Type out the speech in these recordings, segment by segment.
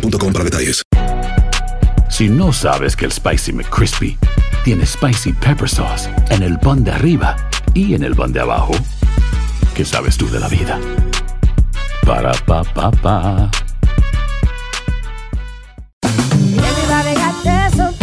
para detalles. Si no sabes que el Spicy McCrispy tiene Spicy Pepper Sauce en el pan de arriba y en el pan de abajo, ¿qué sabes tú de la vida? Para, pa, pa, pa.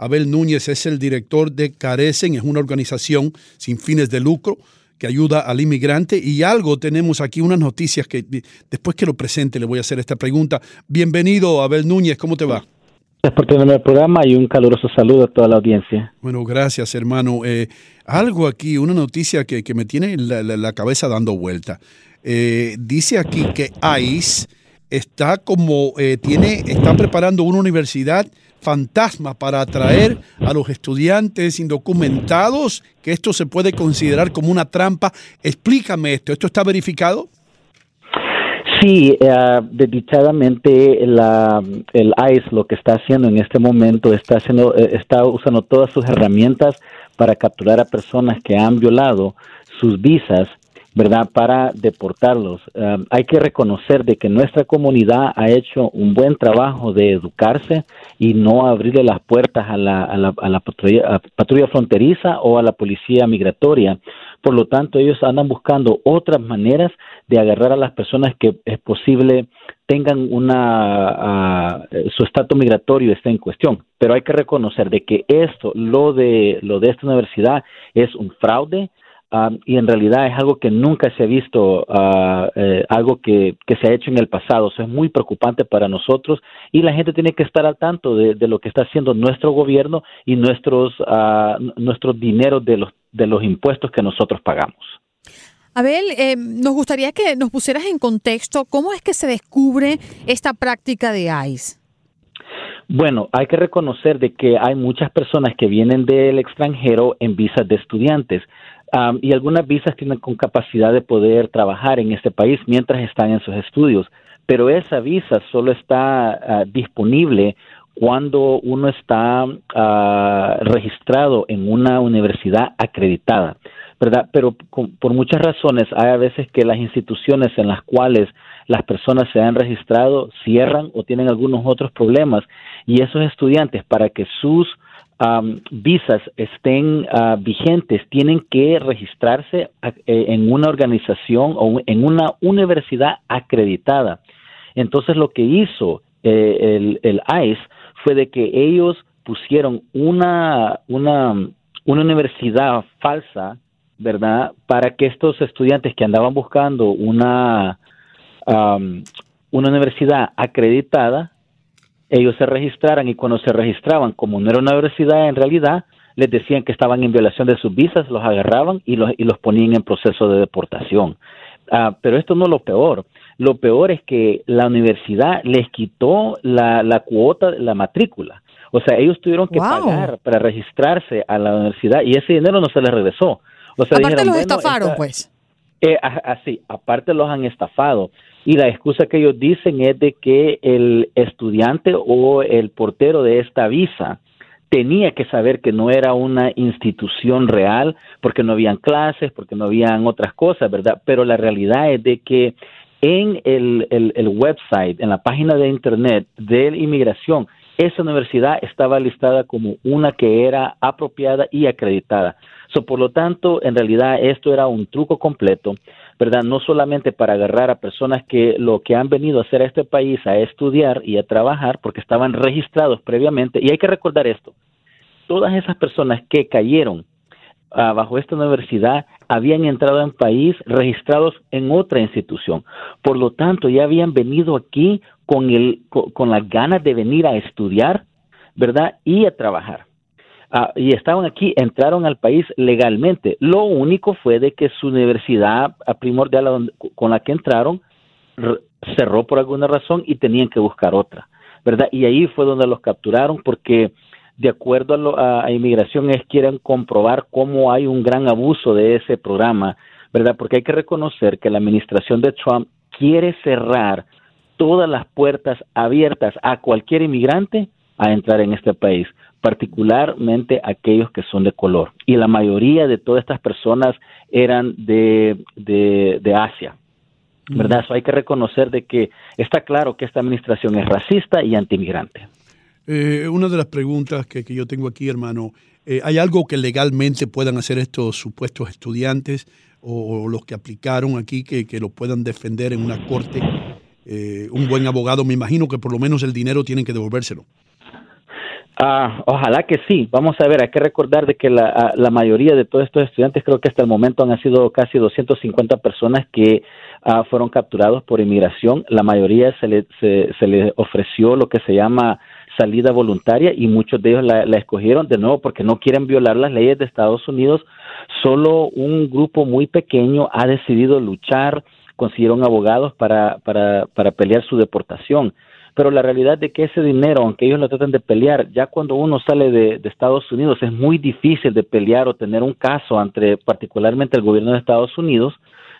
Abel Núñez es el director de Carecen, es una organización sin fines de lucro que ayuda al inmigrante. Y algo tenemos aquí, unas noticias que después que lo presente le voy a hacer esta pregunta. Bienvenido, Abel Núñez, ¿cómo te va? Gracias por tenerme el programa y un caluroso saludo a toda la audiencia. Bueno, gracias, hermano. Eh, algo aquí, una noticia que, que me tiene la, la, la, cabeza dando vuelta. Eh, dice aquí que ICE está como, eh, tiene, está preparando una universidad fantasma para atraer a los estudiantes indocumentados, que esto se puede considerar como una trampa. Explícame esto, ¿esto está verificado? Sí, uh, desdichadamente la, el ICE lo que está haciendo en este momento está haciendo, está usando todas sus herramientas para capturar a personas que han violado sus visas ¿verdad? Para deportarlos. Hay que reconocer de que nuestra comunidad ha hecho un buen trabajo de educarse y no abrirle las puertas a la, a la, a la patrulla, fronteriza o a la policía migratoria. Por lo tanto, ellos andan buscando otras maneras de agarrar a las personas que es posible tengan una uh, su estatus migratorio esté en cuestión, pero hay que reconocer de que esto, lo de lo de esta universidad es un fraude, Uh, y en realidad es algo que nunca se ha visto, uh, eh, algo que, que, se ha hecho en el pasado. Eso es muy preocupante para nosotros y la gente tiene que estar al tanto de, de lo que está haciendo nuestro gobierno y nuestros, uh, nuestros dineros de los, de los impuestos que nosotros pagamos. Abel, eh, nos gustaría que nos pusieras en contexto cómo es que se descubre esta práctica de ICE. Bueno, hay que reconocer de que hay muchas personas que vienen del extranjero en visas de estudiantes. Y algunas visas tienen con capacidad de poder trabajar en este país mientras están en sus estudios, pero esa visa solo está uh, disponible cuando uno está uh, registrado en una universidad acreditada, ¿verdad? Pero por muchas razones hay a veces que las instituciones en las cuales las personas se han registrado cierran o tienen algunos otros problemas y esos estudiantes para que sus Visas estén uh, vigentes, tienen que registrarse eh, en una organización o en una universidad acreditada. Entonces lo que hizo eh, el, el, ICE fue de que ellos pusieron una, una, una universidad falsa, ¿verdad? Para que estos estudiantes que andaban buscando una, una universidad acreditada, ellos se registraran y cuando se registraban, como no era una universidad en realidad, les decían que estaban en violación de sus visas, los agarraban y los, y los ponían en proceso de deportación. Uh, pero esto no es lo peor. Lo peor es que la universidad les quitó la, la cuota, la matrícula. O sea, ellos tuvieron que wow. pagar para registrarse a la universidad y ese dinero no se les regresó. O sea, Aparte dijeron, los bueno, estafaron, esta, pues. Eh, así, aparte los han estafado. Y la excusa que ellos dicen es de que el estudiante o el portero de esta visa tenía que saber que no era una institución real porque no habían clases, porque no habían otras cosas, ¿verdad? Pero la realidad es de que en el, el, website, en la página de internet de inmigración, esa universidad estaba listada como una que era apropiada y acreditada. So, por lo tanto, en realidad esto era un truco completo, ¿verdad? No solamente para agarrar a personas que lo que han venido a hacer a este país, a estudiar y a trabajar, porque estaban registrados previamente. Y hay que recordar esto, todas esas personas que cayeron uh, bajo esta universidad habían entrado en país registrados en otra institución. Por lo tanto, ya habían venido aquí con, el, con, las ganas de venir a estudiar, ¿verdad? Y a trabajar. Uh, y estaban aquí, entraron al país legalmente. Lo único fue de que su universidad primordial con la que entraron cerró por alguna razón y tenían que buscar otra, ¿verdad? Y ahí fue donde los capturaron porque de acuerdo a, inmigración, es quieren comprobar cómo hay un gran abuso de ese programa, ¿verdad? Porque hay que reconocer que la administración de Trump quiere cerrar todas las puertas abiertas a cualquier inmigrante a entrar en este país, particularmente aquellos que son de color. Y la mayoría de todas estas personas eran de, de, Asia, ¿verdad? Eso hay que reconocer de que está claro que esta administración es racista y antimigrante. Eh, una de las preguntas que, yo tengo aquí, hermano, eh, ¿hay algo que legalmente puedan hacer estos supuestos estudiantes o, los que aplicaron aquí que, que, lo puedan defender en una corte? Eh, un buen abogado, me imagino que por lo menos el dinero tienen que devolvérselo. Ah, ojalá que sí. Vamos a ver, hay que recordar de que la, ah, la, mayoría de todos estos estudiantes, creo que hasta el momento han sido casi 250 personas que ah, fueron capturados por inmigración. La mayoría se les se, se ofreció lo que se llama salida voluntaria y muchos de ellos la, escogieron de nuevo porque no quieren violar las leyes de Estados Unidos. Solo un grupo muy pequeño ha decidido luchar, consiguieron abogados para, para, para pelear su deportación. Pero la realidad de que ese dinero, aunque ellos lo tratan de pelear, ya cuando uno sale de, Estados Unidos es muy difícil de pelear o tener un caso entre particularmente el gobierno de Estados Unidos,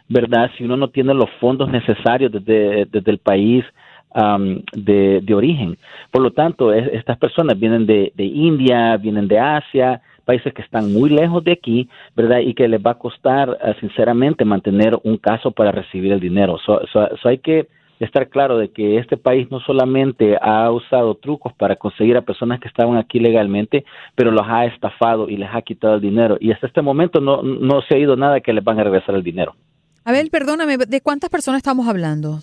¿verdad? Si uno no tiene los fondos necesarios desde, desde el país de, origen. Por lo tanto, estas personas vienen de, de, India, vienen de Asia, países que están muy lejos de aquí, ¿verdad? Y que les va a costar, ah, sinceramente, mantener un caso para recibir el dinero. So, hay que estar claro de que este país no solamente ha usado trucos para conseguir a personas que estaban aquí legalmente, pero los ha estafado y les ha quitado el dinero. Y hasta este momento no, no se ha ido nada que les van a regresar el dinero. A ver, perdóname, ¿de cuántas personas estamos hablando?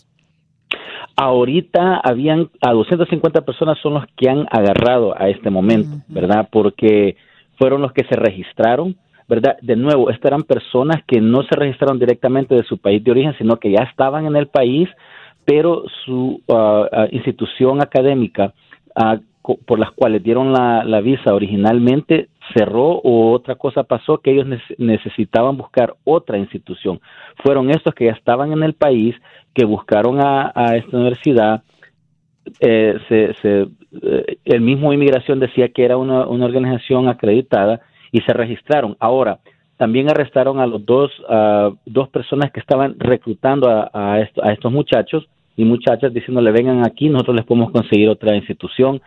Ahorita habían a 250 personas son los que han agarrado a este momento, ¿verdad? Porque fueron los que se registraron, ¿verdad? De nuevo, estas eran personas que no se registraron directamente de su país de origen, sino que ya estaban en el país, pero su uh, uh, institución académica uh, por las cuales dieron la, visa originalmente cerró o otra cosa pasó que ellos necesitaban buscar otra institución. Fueron estos que ya estaban en el país, que buscaron a, esta universidad. Eh, se, eh, el mismo inmigración decía que era una, organización acreditada y se registraron. Ahora, también arrestaron a los dos, dos personas que estaban reclutando a, estos muchachos y muchachas diciéndole vengan aquí, nosotros les podemos conseguir otra institución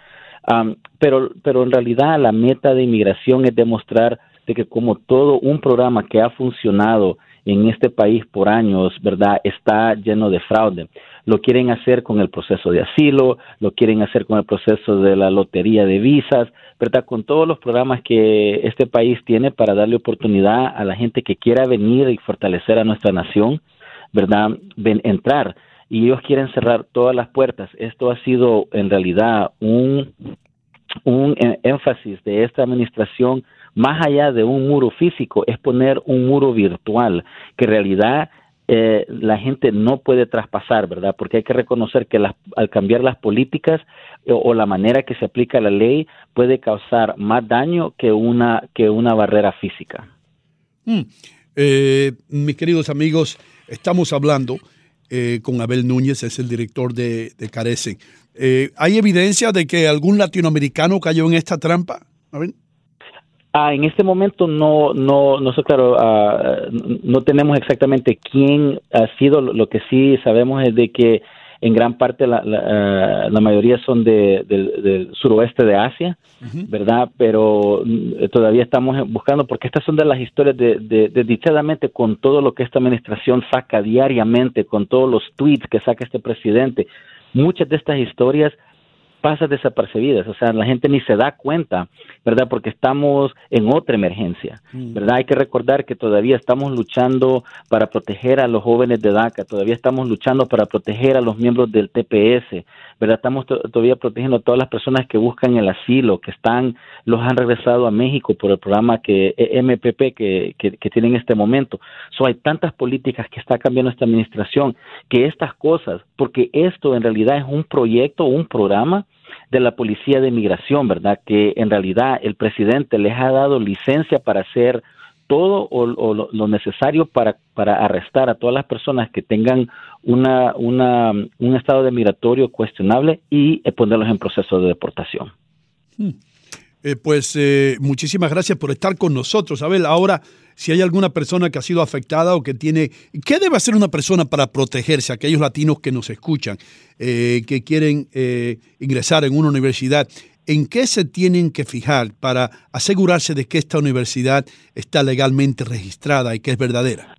pero, pero en realidad la meta de inmigración es demostrar de que como todo un programa que ha funcionado en este país por años, ¿verdad? Está lleno de fraude. Lo quieren hacer con el proceso de asilo, lo quieren hacer con el proceso de la lotería de visas, ¿verdad? Con todos los programas que este país tiene para darle oportunidad a la gente que quiera venir y fortalecer a nuestra nación, ¿verdad? Ven, entrar y ellos quieren cerrar todas las puertas. Esto ha sido en realidad un, un e, énfasis de esta administración más allá de un muro físico, es poner un muro virtual que en realidad eh, la gente no puede traspasar, ¿verdad? Porque hay que reconocer que al cambiar las políticas eh, o, la manera que se aplica la ley puede causar más daño que una, que una barrera física. Mm. Eh, mis queridos amigos, estamos hablando eh, con Abel Núñez, es el director de, de Carece. Eh, ¿Hay evidencia de que algún latinoamericano cayó en esta trampa? Ah, en este momento no, no, no sé, claro, ah, no tenemos exactamente quién ha sido. Lo que sí sabemos es de que en gran parte la, la, eh, mayoría son de, del suroeste de Asia, ¿verdad? Pero mm, todavía estamos buscando, porque estas son de las historias de, de, con todo lo que esta administración saca diariamente, con todos los tweets que saca este presidente, muchas de estas historias pasa desapercibidas, o sea, la gente ni se da cuenta, ¿verdad? Porque estamos en otra emergencia, mm. ¿verdad? Hay que recordar que todavía estamos luchando para proteger a los jóvenes de DACA, todavía estamos luchando para proteger a los miembros del TPS, ¿verdad? Estamos todavía protegiendo a todas las personas que buscan el asilo, que están, los han regresado a México por el programa que e, MPP que, que, tienen en este momento. So, hay tantas políticas que está cambiando esta administración que estas cosas, porque esto en realidad es un proyecto, un programa de la Policía de Migración, ¿verdad? Que en realidad el presidente les ha dado licencia para hacer todo o, lo, necesario para, para arrestar a todas las personas que tengan una, una, un estado de migratorio cuestionable y eh, ponerlos en proceso de deportación. Hmm. Eh, pues eh, muchísimas gracias por estar con nosotros. Abel, ahora, si hay alguna persona que ha sido afectada o que tiene... ¿Qué debe hacer una persona para protegerse? Aquellos latinos que nos escuchan, eh, que quieren ingresar en una universidad, ¿en qué se tienen que fijar para asegurarse de que esta universidad está legalmente registrada y que es verdadera?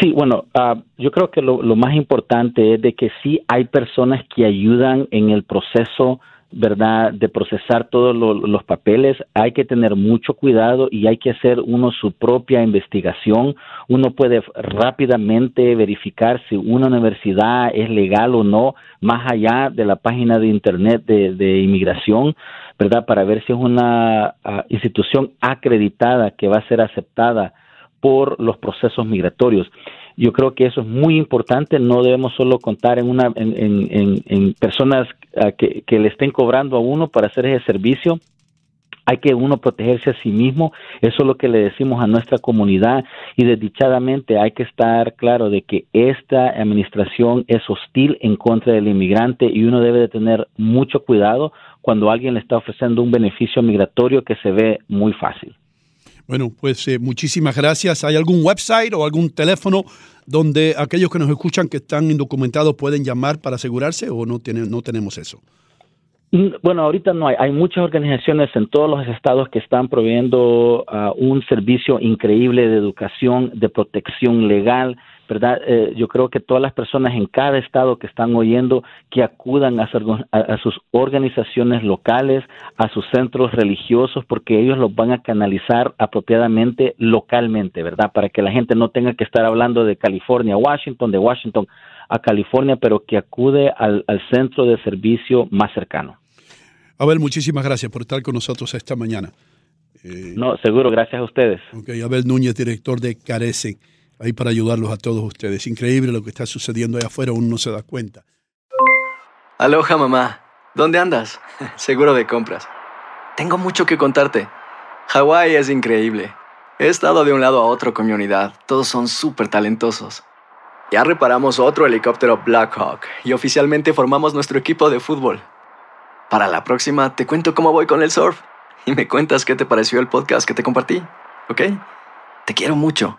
Sí, bueno, ah, yo creo que lo, lo, más importante es de que sí hay personas que ayudan en el proceso ¿verdad?, de procesar todos los papeles, hay que tener mucho cuidado y hay que hacer uno su propia investigación. Uno puede rápidamente verificar si una universidad es legal o no, más allá de la página de Internet de, inmigración, ¿verdad?, para ver si es una ah, institución acreditada que va a ser aceptada por los procesos migratorios. Yo creo que eso es muy importante. No debemos solo contar en, una, en, personas ah, que, le estén cobrando a uno para hacer ese servicio. Hay que uno protegerse a sí mismo. Eso es lo que le decimos a nuestra comunidad. Y desdichadamente hay que estar claro de que esta administración es hostil en contra del inmigrante y uno debe de tener mucho cuidado cuando alguien le está ofreciendo un beneficio migratorio que se ve muy fácil. Bueno, pues eh, muchísimas gracias. ¿Hay algún website o algún teléfono donde aquellos que nos escuchan que están indocumentados pueden llamar para asegurarse o no, tienen, no tenemos eso? Mm, bueno, ahorita no hay. Hay muchas organizaciones en todos los estados que están proveyendo ah, un servicio increíble de educación, de protección legal, ¿verdad? Eh, yo creo que todas las personas en cada estado que están oyendo que acudan a, sus organizaciones locales, a sus centros religiosos, porque ellos los van a canalizar apropiadamente localmente, ¿verdad? Para que la gente no tenga que estar hablando de California a Washington, de Washington a California, pero que acude al, centro de servicio más cercano. Abel, muchísimas gracias por estar con nosotros esta mañana. Eh, no, seguro, gracias a ustedes. Ok, Abel Núñez, director de Carece ahí para ayudarlos a todos ustedes. Increíble lo que está sucediendo ahí afuera, uno no se da cuenta. Aloha mamá, ¿dónde andas? Seguro de compras. Tengo mucho que contarte. Hawái es increíble. He estado de un lado a otro con mi unidad. Todos son súper talentosos. Ya reparamos otro helicóptero Blackhawk y oficialmente formamos nuestro equipo de fútbol. Para la próxima te cuento cómo voy con el surf y me cuentas qué te pareció el podcast que te compartí, ¿ok? Te quiero mucho.